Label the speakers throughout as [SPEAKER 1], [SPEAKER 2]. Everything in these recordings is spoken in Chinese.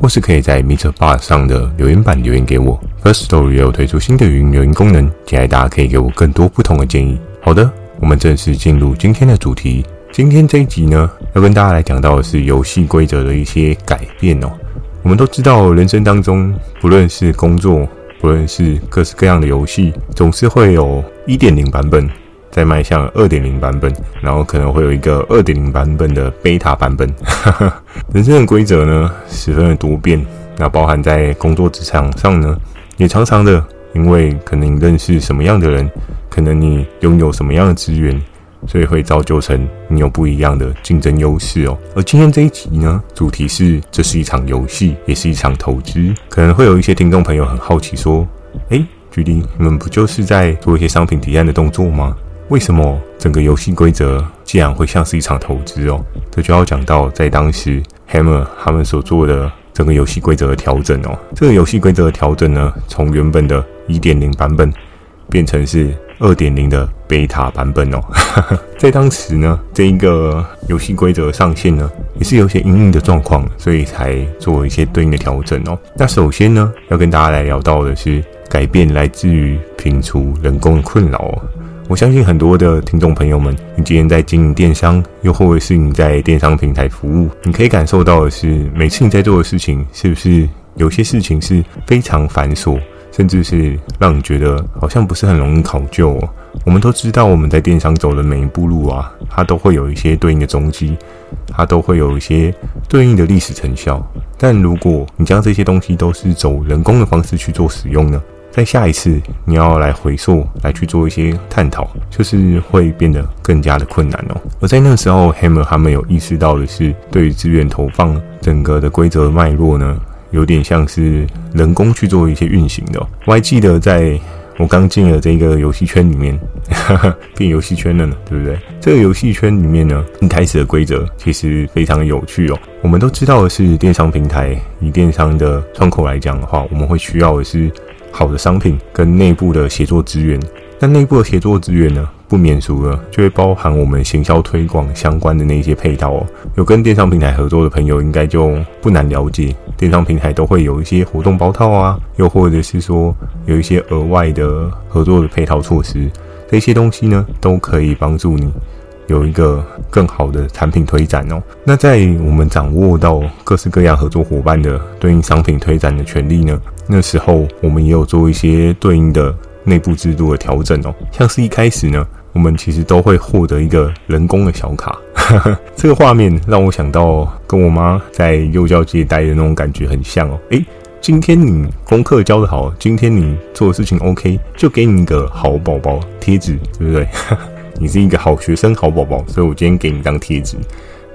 [SPEAKER 1] 或是可以在 MixerBox 上的留言板留言给我。First Story 也有推出新的语音留言功能，期待大家可以给我更多不同的建议。好的，我们正式进入今天的主题。今天这一集呢，要跟大家来讲到的是游戏规则的一些改变哦。我们都知道，人生当中不论是工作，不论是各式各样的游戏，总是会有1.0版本。在迈向二点零版本，然后可能会有一个二点零版本的贝塔版本。人生的规则呢，十分的多变。那包含在工作职场上呢，也常常的，因为可能你认识什么样的人，可能你拥有什么样的资源，所以会造就成你有不一样的竞争优势哦。而今天这一集呢，主题是这是一场游戏，也是一场投资。可能会有一些听众朋友很好奇说：“诶，GD，你们不就是在做一些商品提案的动作吗？”为什么整个游戏规则竟然会像是一场投资哦？这就要讲到在当时 Hammer 他们所做的整个游戏规则的调整哦。这个游戏规则的调整呢，从原本的一点零版本变成是二点零的贝塔版本哦。在当时呢，这一个游戏规则上线呢，也是有些因应的状况，所以才做一些对应的调整哦。那首先呢，要跟大家来聊到的是改变来自于评除人工的困扰哦。我相信很多的听众朋友们，你今天在经营电商，又或者是你在电商平台服务，你可以感受到的是，每次你在做的事情，是不是有些事情是非常繁琐，甚至是让你觉得好像不是很容易考究哦。我们都知道，我们在电商走的每一步路啊，它都会有一些对应的踪迹，它都会有一些对应的历史成效。但如果你将这些东西都是走人工的方式去做使用呢？在下一次你要来回溯，来去做一些探讨，就是会变得更加的困难哦。而在那个时候，Hammer 他们有意识到的是，对于资源投放整个的规则脉络呢，有点像是人工去做一些运行的。我还记得在我刚进了这个游戏圈里面，哈哈，变游戏圈了呢，对不对？这个游戏圈里面呢，一开始的规则其实非常有趣哦。我们都知道的是，电商平台以电商的窗口来讲的话，我们会需要的是。好的商品跟内部的协作资源，那内部的协作资源呢，不免俗了，就会包含我们行销推广相关的那些配套哦。有跟电商平台合作的朋友，应该就不难了解，电商平台都会有一些活动包套啊，又或者是说有一些额外的合作的配套措施，这些东西呢，都可以帮助你。有一个更好的产品推展哦。那在我们掌握到各式各样合作伙伴的对应商品推展的权利呢，那时候我们也有做一些对应的内部制度的调整哦。像是一开始呢，我们其实都会获得一个人工的小卡，这个画面让我想到跟我妈在幼教界待的那种感觉很像哦。诶，今天你功课教得好，今天你做的事情 OK，就给你一个好宝宝贴纸，对不对？你是一个好学生、好宝宝，所以我今天给你当贴纸。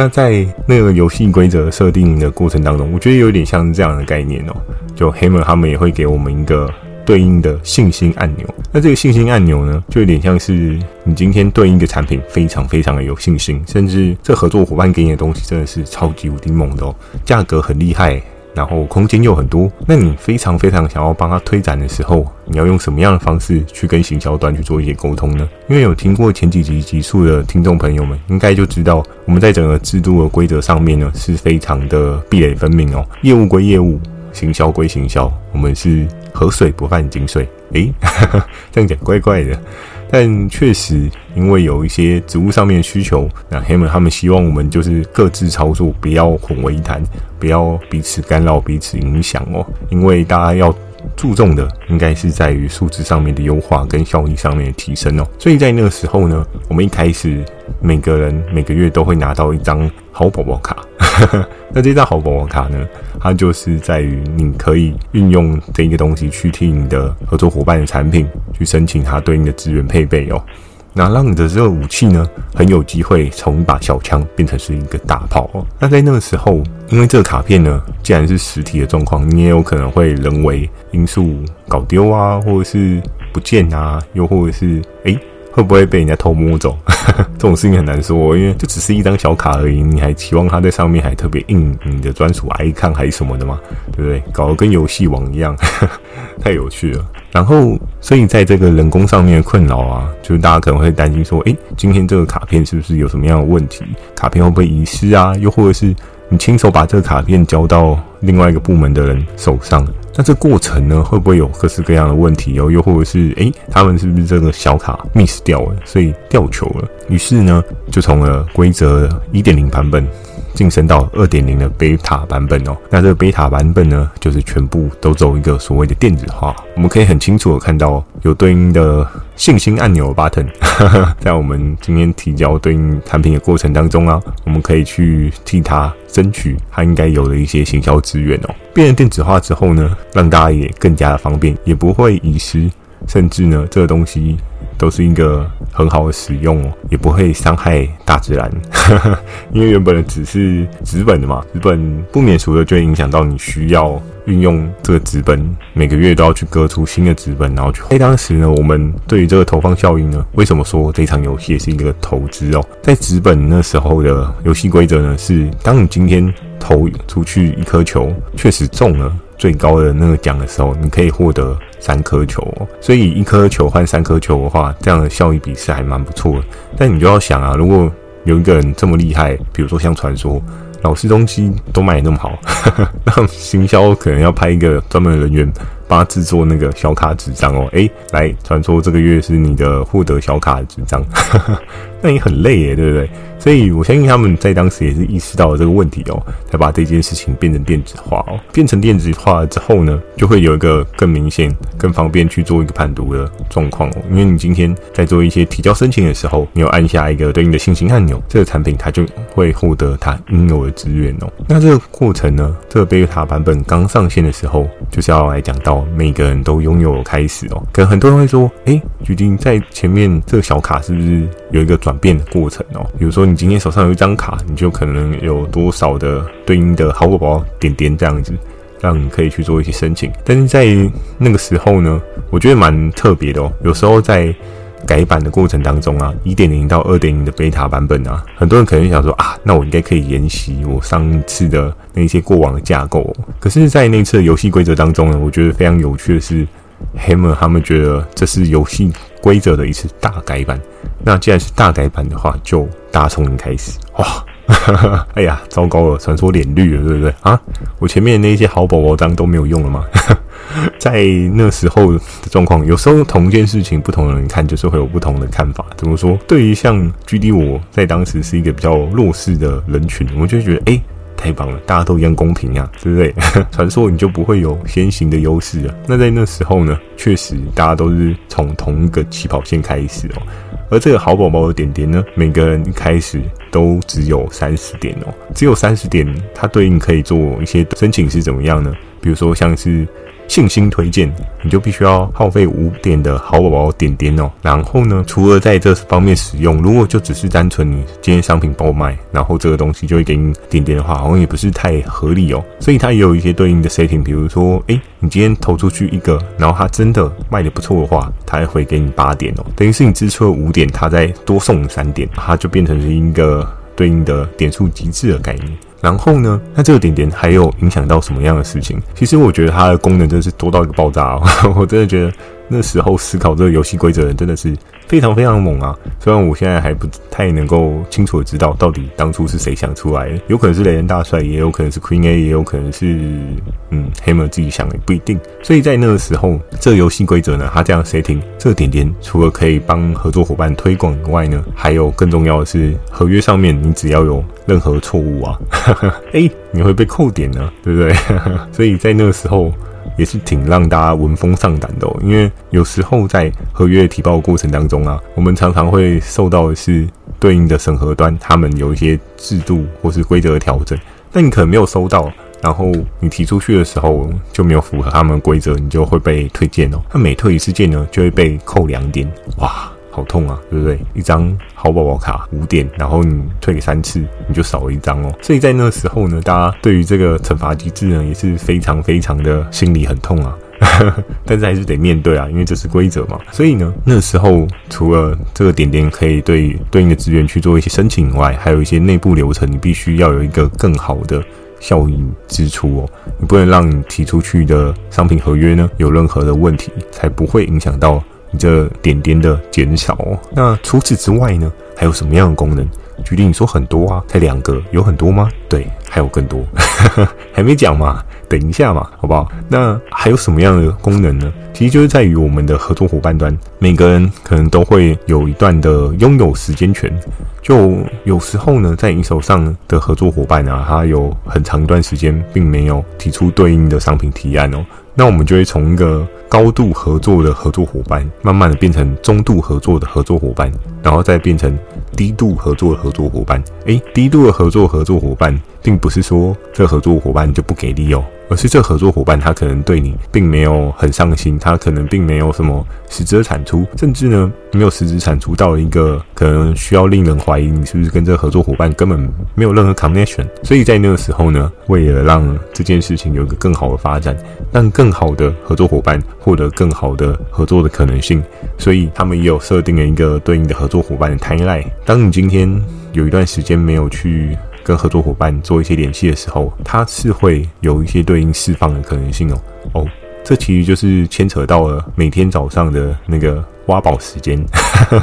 [SPEAKER 1] 那在那个游戏规则设定的过程当中，我觉得有点像这样的概念哦。就 Hammer 他们也会给我们一个对应的信心按钮。那这个信心按钮呢，就有点像是你今天对应的产品非常非常的有信心，甚至这合作伙伴给你的东西真的是超级无敌猛的哦，价格很厉害。然后空间又很多，那你非常非常想要帮他推展的时候，你要用什么样的方式去跟行销端去做一些沟通呢？因为有听过前几集集数的听众朋友们，应该就知道我们在整个制度的规则上面呢，是非常的壁垒分明哦。业务归业务，行销归行销，我们是河水不犯井水。诶，这样讲怪怪的。但确实，因为有一些职务上面的需求，那 Hammer 他们希望我们就是各自操作，不要混为一谈，不要彼此干扰、彼此影响哦。因为大家要注重的，应该是在于数字上面的优化跟效益上面的提升哦。所以在那个时候呢，我们一开始每个人每个月都会拿到一张好宝宝卡。那这张好宝宝卡呢，它就是在于你可以运用这一个东西去替你的合作伙伴的产品去申请它对应的资源配备哦。那让你的这个武器呢，很有机会从一把小枪变成是一个大炮哦。那在那个时候，因为这个卡片呢，既然是实体的状况，你也有可能会人为因素搞丢啊，或者是不见啊，又或者是哎。诶会不会被人家偷摸走？这种事情很难说，因为这只是一张小卡而已，你还期望它在上面还特别印你的专属 icon 还是什么的吗？对不对？搞得跟游戏王一样，太有趣了。然后，所以在这个人工上面的困扰啊，就是大家可能会担心说，诶，今天这个卡片是不是有什么样的问题？卡片会不会遗失啊？又或者是你亲手把这个卡片交到另外一个部门的人手上？那这过程呢，会不会有各式各样的问题哦？又或者是，诶，他们是不是这个小卡 miss 掉了，所以掉球了？于是呢，就从了规则一点零版本。晋升到二点零的贝塔版本哦，那这个贝塔版本呢，就是全部都走一个所谓的电子化。我们可以很清楚的看到有对应的信心按钮 button，在我们今天提交对应产品的过程当中啊，我们可以去替它争取它应该有的一些行销资源哦。变成电子化之后呢，让大家也更加的方便，也不会遗失，甚至呢，这个东西。都是一个很好的使用哦，也不会伤害大自然，因为原本的纸是纸本的嘛，纸本不免俗的就会影响到你需要运用这个纸本，每个月都要去割出新的纸本，然后去。在当时呢，我们对于这个投放效应呢，为什么说这场游戏也是一个投资哦？在纸本那时候的游戏规则呢，是当你今天投出去一颗球，确实中了。最高的那个奖的时候，你可以获得三颗球。所以一颗球换三颗球的话，这样的效益比是还蛮不错的。但你就要想啊，如果有一个人这么厉害，比如说像传说，老师东西都卖那么好，那行销可能要派一个专门的人员。帮他制作那个小卡纸张哦，诶，来传说这个月是你的获得小卡纸张，那也很累耶，对不对？所以我相信他们在当时也是意识到了这个问题哦，才把这件事情变成电子化哦。变成电子化了之后呢，就会有一个更明显、更方便去做一个判读的状况哦。因为你今天在做一些提交申请的时候，你有按下一个对应的信息按钮，这个产品它就会获得它应有的资源哦。那这个过程呢，这个贝塔版本刚上线的时候，就是要来讲到。每个人都拥有开始哦，可能很多人会说，诶，决定在前面这个小卡是不是有一个转变的过程哦？比如说你今天手上有一张卡，你就可能有多少的对应的好宝宝点点这样子，让你可以去做一些申请。但是在那个时候呢，我觉得蛮特别的哦，有时候在。改版的过程当中啊，一点零到二点零的贝塔版本啊，很多人可能想说啊，那我应该可以沿袭我上次的那些过往的架构。可是，在那次的游戏规则当中呢，我觉得非常有趣的是，Hammer 他们觉得这是游戏规则的一次大改版。那既然是大改版的话，就大家从零开始哇。哎呀，糟糕了，传说脸绿了，对不对啊？我前面那些好宝宝章都没有用了吗？在那时候的状况，有时候同一件事情，不同的人看就是会有不同的看法。怎么说？对于像 GD，我在当时是一个比较弱势的人群，我就觉得，哎、太棒了，大家都一样公平呀、啊，对不对？传说你就不会有先行的优势了。那在那时候呢，确实大家都是从同一个起跑线开始哦。而这个好宝宝的点点呢，每个人一开始都只有三十点哦，只有三十点，它对应可以做一些申请是怎么样呢？比如说像是。信心推荐，你就必须要耗费五点的好宝宝点点哦。然后呢，除了在这方面使用，如果就只是单纯你今天商品爆卖，然后这个东西就会给你点点的话，好像也不是太合理哦。所以它也有一些对应的 setting，比如说，诶，你今天投出去一个，然后它真的卖的不错的话，它还会给你八点哦。等于是你支出了五点，它再多送你三点，它就变成是一个对应的点数极致的概念。然后呢，那这个点点还有影响到什么样的事情？其实我觉得它的功能真的是多到一个爆炸哦，我真的觉得。那时候思考这个游戏规则的人真的是非常非常猛啊！虽然我现在还不太能够清楚的知道到底当初是谁想出来的，有可能是雷恩大帅，也有可能是 Queen A，也有可能是嗯 Hammer 自己想的，不一定。所以在那个时候，这游戏规则呢，它这样 setting，这点点除了可以帮合作伙伴推广以外呢，还有更重要的是，合约上面你只要有任何错误啊，诶，你会被扣点呢，对不对？所以在那个时候。也是挺让大家闻风丧胆的哦，因为有时候在合约提报过程当中啊，我们常常会受到的是对应的审核端，他们有一些制度或是规则的调整，但你可能没有收到，然后你提出去的时候就没有符合他们规则，你就会被推荐哦。那每退一次件呢，就会被扣两点，哇！好痛啊，对不对？一张好宝宝卡五点，然后你退给三次，你就少了一张哦。所以在那个时候呢，大家对于这个惩罚机制呢，也是非常非常的心里很痛啊。但是还是得面对啊，因为这是规则嘛。所以呢，那时候除了这个点点可以对对应的资源去做一些申请以外，还有一些内部流程，你必须要有一个更好的效益支出哦。你不能让你提出去的商品合约呢有任何的问题，才不会影响到你这点点的减少哦。那除此之外呢，还有什么样的功能？举例你说很多啊，才两个，有很多吗？对，还有更多，还没讲嘛。等一下嘛，好不好？那还有什么样的功能呢？其实就是在于我们的合作伙伴端，每个人可能都会有一段的拥有时间权。就有时候呢，在你手上的合作伙伴啊，他有很长一段时间并没有提出对应的商品提案哦。那我们就会从一个高度合作的合作伙伴，慢慢的变成中度合作的合作伙伴，然后再变成低度合作的合作伙伴。诶，低度的合作合作伙伴，并不是说这合作伙伴就不给力哦。而是这合作伙伴他可能对你并没有很上心，他可能并没有什么实质的产出，甚至呢没有实质产出到一个可能需要令人怀疑你是不是跟这个合作伙伴根本没有任何 connection。所以在那个时候呢，为了让这件事情有一个更好的发展，让更好的合作伙伴获得更好的合作的可能性，所以他们也有设定了一个对应的合作伙伴的 timeline。当你今天有一段时间没有去。跟合作伙伴做一些联系的时候，它是会有一些对应释放的可能性哦。哦，这其实就是牵扯到了每天早上的那个挖宝时间。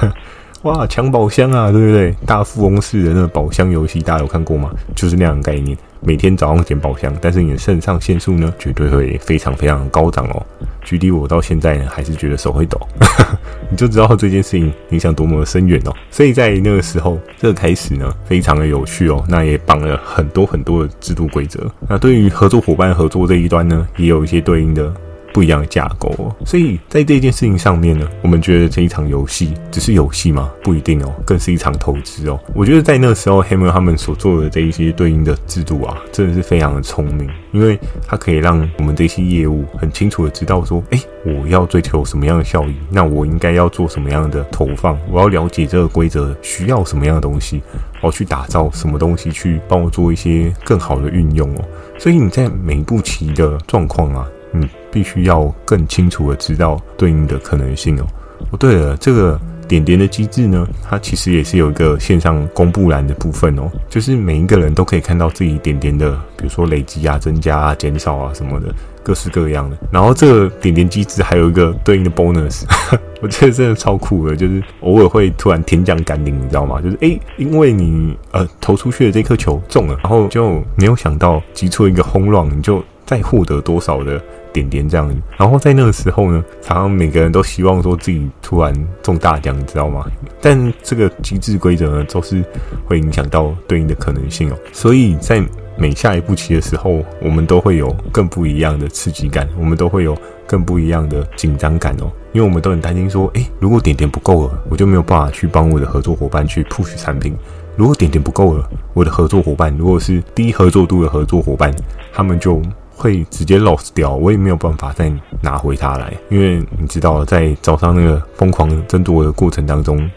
[SPEAKER 1] 哇，抢宝箱啊，对不对？大富翁式的那个宝箱游戏，大家有看过吗？就是那样的概念。每天早上捡宝箱，但是你的肾上腺素呢，绝对会非常非常高涨哦。距离我到现在呢，还是觉得手会抖，你就知道这件事情影响多么的深远哦。所以在那个时候，这个开始呢，非常的有趣哦。那也绑了很多很多的制度规则。那对于合作伙伴合作这一端呢，也有一些对应的。不一样的架构哦，所以在这件事情上面呢，我们觉得这一场游戏只是游戏吗？不一定哦，更是一场投资哦。我觉得在那个时候，Hammer 他们所做的这一些对应的制度啊，真的是非常的聪明，因为它可以让我们这些业务很清楚的知道说，诶，我要追求什么样的效益，那我应该要做什么样的投放，我要了解这个规则需要什么样的东西，我要去打造什么东西去帮我做一些更好的运用哦。所以你在每一步棋的状况啊。你必须要更清楚的知道对应的可能性哦。哦，对了，这个点点的机制呢，它其实也是有一个线上公布栏的部分哦，就是每一个人都可以看到自己点点的，比如说累积啊、增加啊、减少啊什么的，各式各样的。然后这个点点机制还有一个对应的 bonus，我觉得真的超酷的，就是偶尔会突然天降甘霖，你知道吗？就是诶，因为你呃投出去的这颗球中了，然后就没有想到击出一个轰浪，你就再获得多少的。点点这样，然后在那个时候呢，常常每个人都希望说自己突然中大奖，你知道吗？但这个机制规则呢，都是会影响到对应的可能性哦。所以在每下一步棋的时候，我们都会有更不一样的刺激感，我们都会有更不一样的紧张感哦。因为我们都很担心说，诶，如果点点不够了，我就没有办法去帮我的合作伙伴去 push 产品；如果点点不够了，我的合作伙伴如果是低合作度的合作伙伴，他们就。会直接 lost 掉，我也没有办法再拿回它来，因为你知道，在早上那个疯狂争夺的过程当中，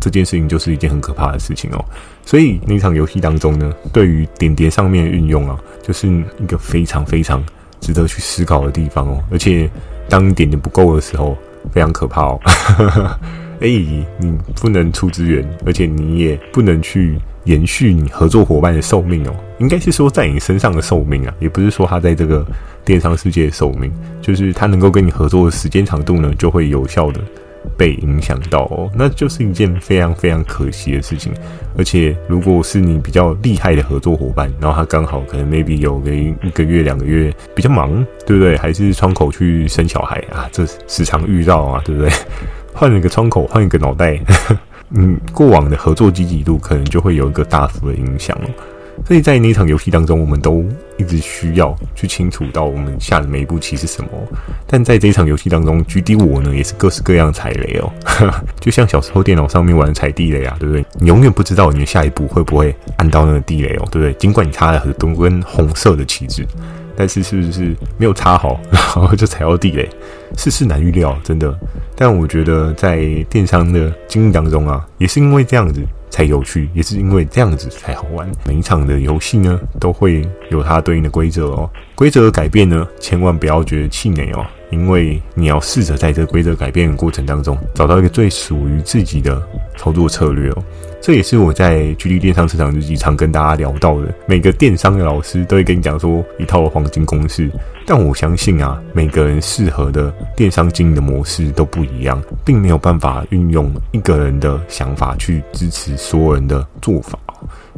[SPEAKER 1] 这件事情就是一件很可怕的事情哦。所以那场游戏当中呢，对于点点上面的运用啊，就是一个非常非常值得去思考的地方哦。而且当点点不够的时候，非常可怕哦。哎，你不能出资源，而且你也不能去。延续你合作伙伴的寿命哦，应该是说在你身上的寿命啊，也不是说他在这个电商世界的寿命，就是他能够跟你合作的时间长度呢，就会有效的被影响到哦，那就是一件非常非常可惜的事情。而且如果是你比较厉害的合作伙伴，然后他刚好可能 maybe 有个一个月两个月比较忙，对不对？还是窗口去生小孩啊，这时常遇到啊，对不对？换了一个窗口，换一个脑袋。嗯，过往的合作积极度可能就会有一个大幅的影响哦。所以在那场游戏当中，我们都一直需要去清楚到我们下的每一步棋是什么。但在这一场游戏当中，GD 我呢也是各式各样踩雷哦，就像小时候电脑上面玩踩地雷啊，对不对？你永远不知道你的下一步会不会按到那个地雷哦，对不对？尽管你插了很多根红色的旗帜，但是是不是没有插好，然 后就踩到地雷？世事难预料，真的。但我觉得在电商的经营当中啊，也是因为这样子才有趣，也是因为这样子才好玩。每一场的游戏呢，都会有它对应的规则哦。规则的改变呢，千万不要觉得气馁哦，因为你要试着在这个规则改变的过程当中，找到一个最属于自己的操作策略哦。这也是我在《距离电商市场日记》常跟大家聊到的。每个电商的老师都会跟你讲说一套黄金公式，但我相信啊，每个人适合的电商经营的模式都不一样，并没有办法运用一个人的想法去支持所有人的做法。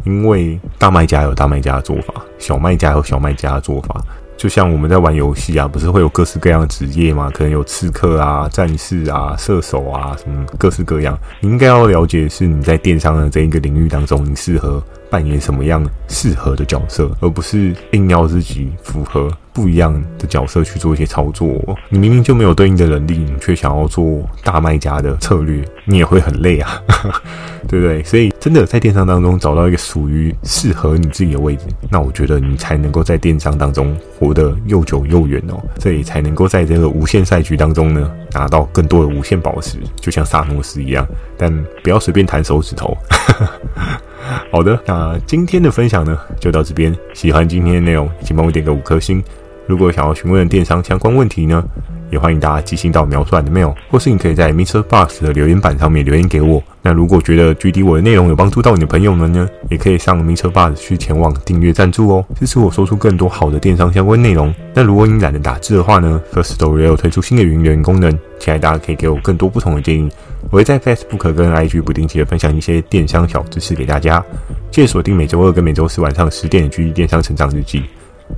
[SPEAKER 1] 因为大卖家有大卖家的做法，小卖家有小卖家的做法。就像我们在玩游戏啊，不是会有各式各样的职业嘛？可能有刺客啊、战士啊、射手啊，什么各式各样。你应该要了解是你在电商的这一个领域当中，你适合扮演什么样适合的角色，而不是硬要自己符合不一样的角色去做一些操作。你明明就没有对应的能力，你却想要做大卖家的策略，你也会很累啊，对不对？所以真的在电商当中找到一个属于适合你自己的位置，那我觉得你才能够在电商当中活得又久又远哦。这也才能够在这个无限赛局当中呢，拿到更多的无限宝石，就像萨诺斯一样。但不要随便弹手指头。好的，那今天的分享呢，就到这边。喜欢今天的内容，请帮我点个五颗星。如果想要询问电商相关问题呢，也欢迎大家寄信到描述栏的 mail，或是你可以在 Mr. Box 的留言板上面留言给我。那如果觉得 GD 我的内容有帮助到你的朋友们呢，也可以上 Mr. Box 去前往订阅赞助哦，支持我说出更多好的电商相关内容。那如果你懒得打字的话呢，Firstory 有推出新的语音留言功能，期待大家可以给我更多不同的建议。我会在 Facebook 跟 IG 不定期的分享一些电商小知识给大家，记得锁定每周二跟每周四晚上十点的 GD 电商成长日记。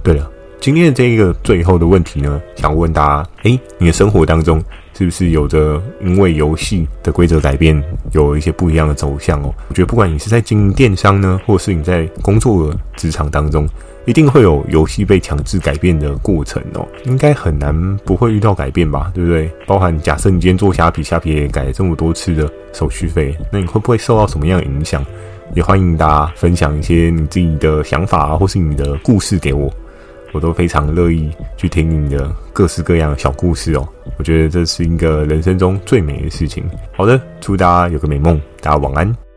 [SPEAKER 1] 对了，今天的这一个最后的问题呢，想问大家：诶，你的生活当中是不是有着因为游戏的规则改变，有一些不一样的走向哦？我觉得不管你是在经营电商呢，或是你在工作的职场当中。一定会有游戏被强制改变的过程哦，应该很难不会遇到改变吧，对不对？包含假设你今天做虾皮，虾皮也改了这么多次的手续费，那你会不会受到什么样的影响？也欢迎大家分享一些你自己的想法啊，或是你的故事给我，我都非常乐意去听你的各式各样的小故事哦。我觉得这是一个人生中最美的事情。好的，祝大家有个美梦，大家晚安。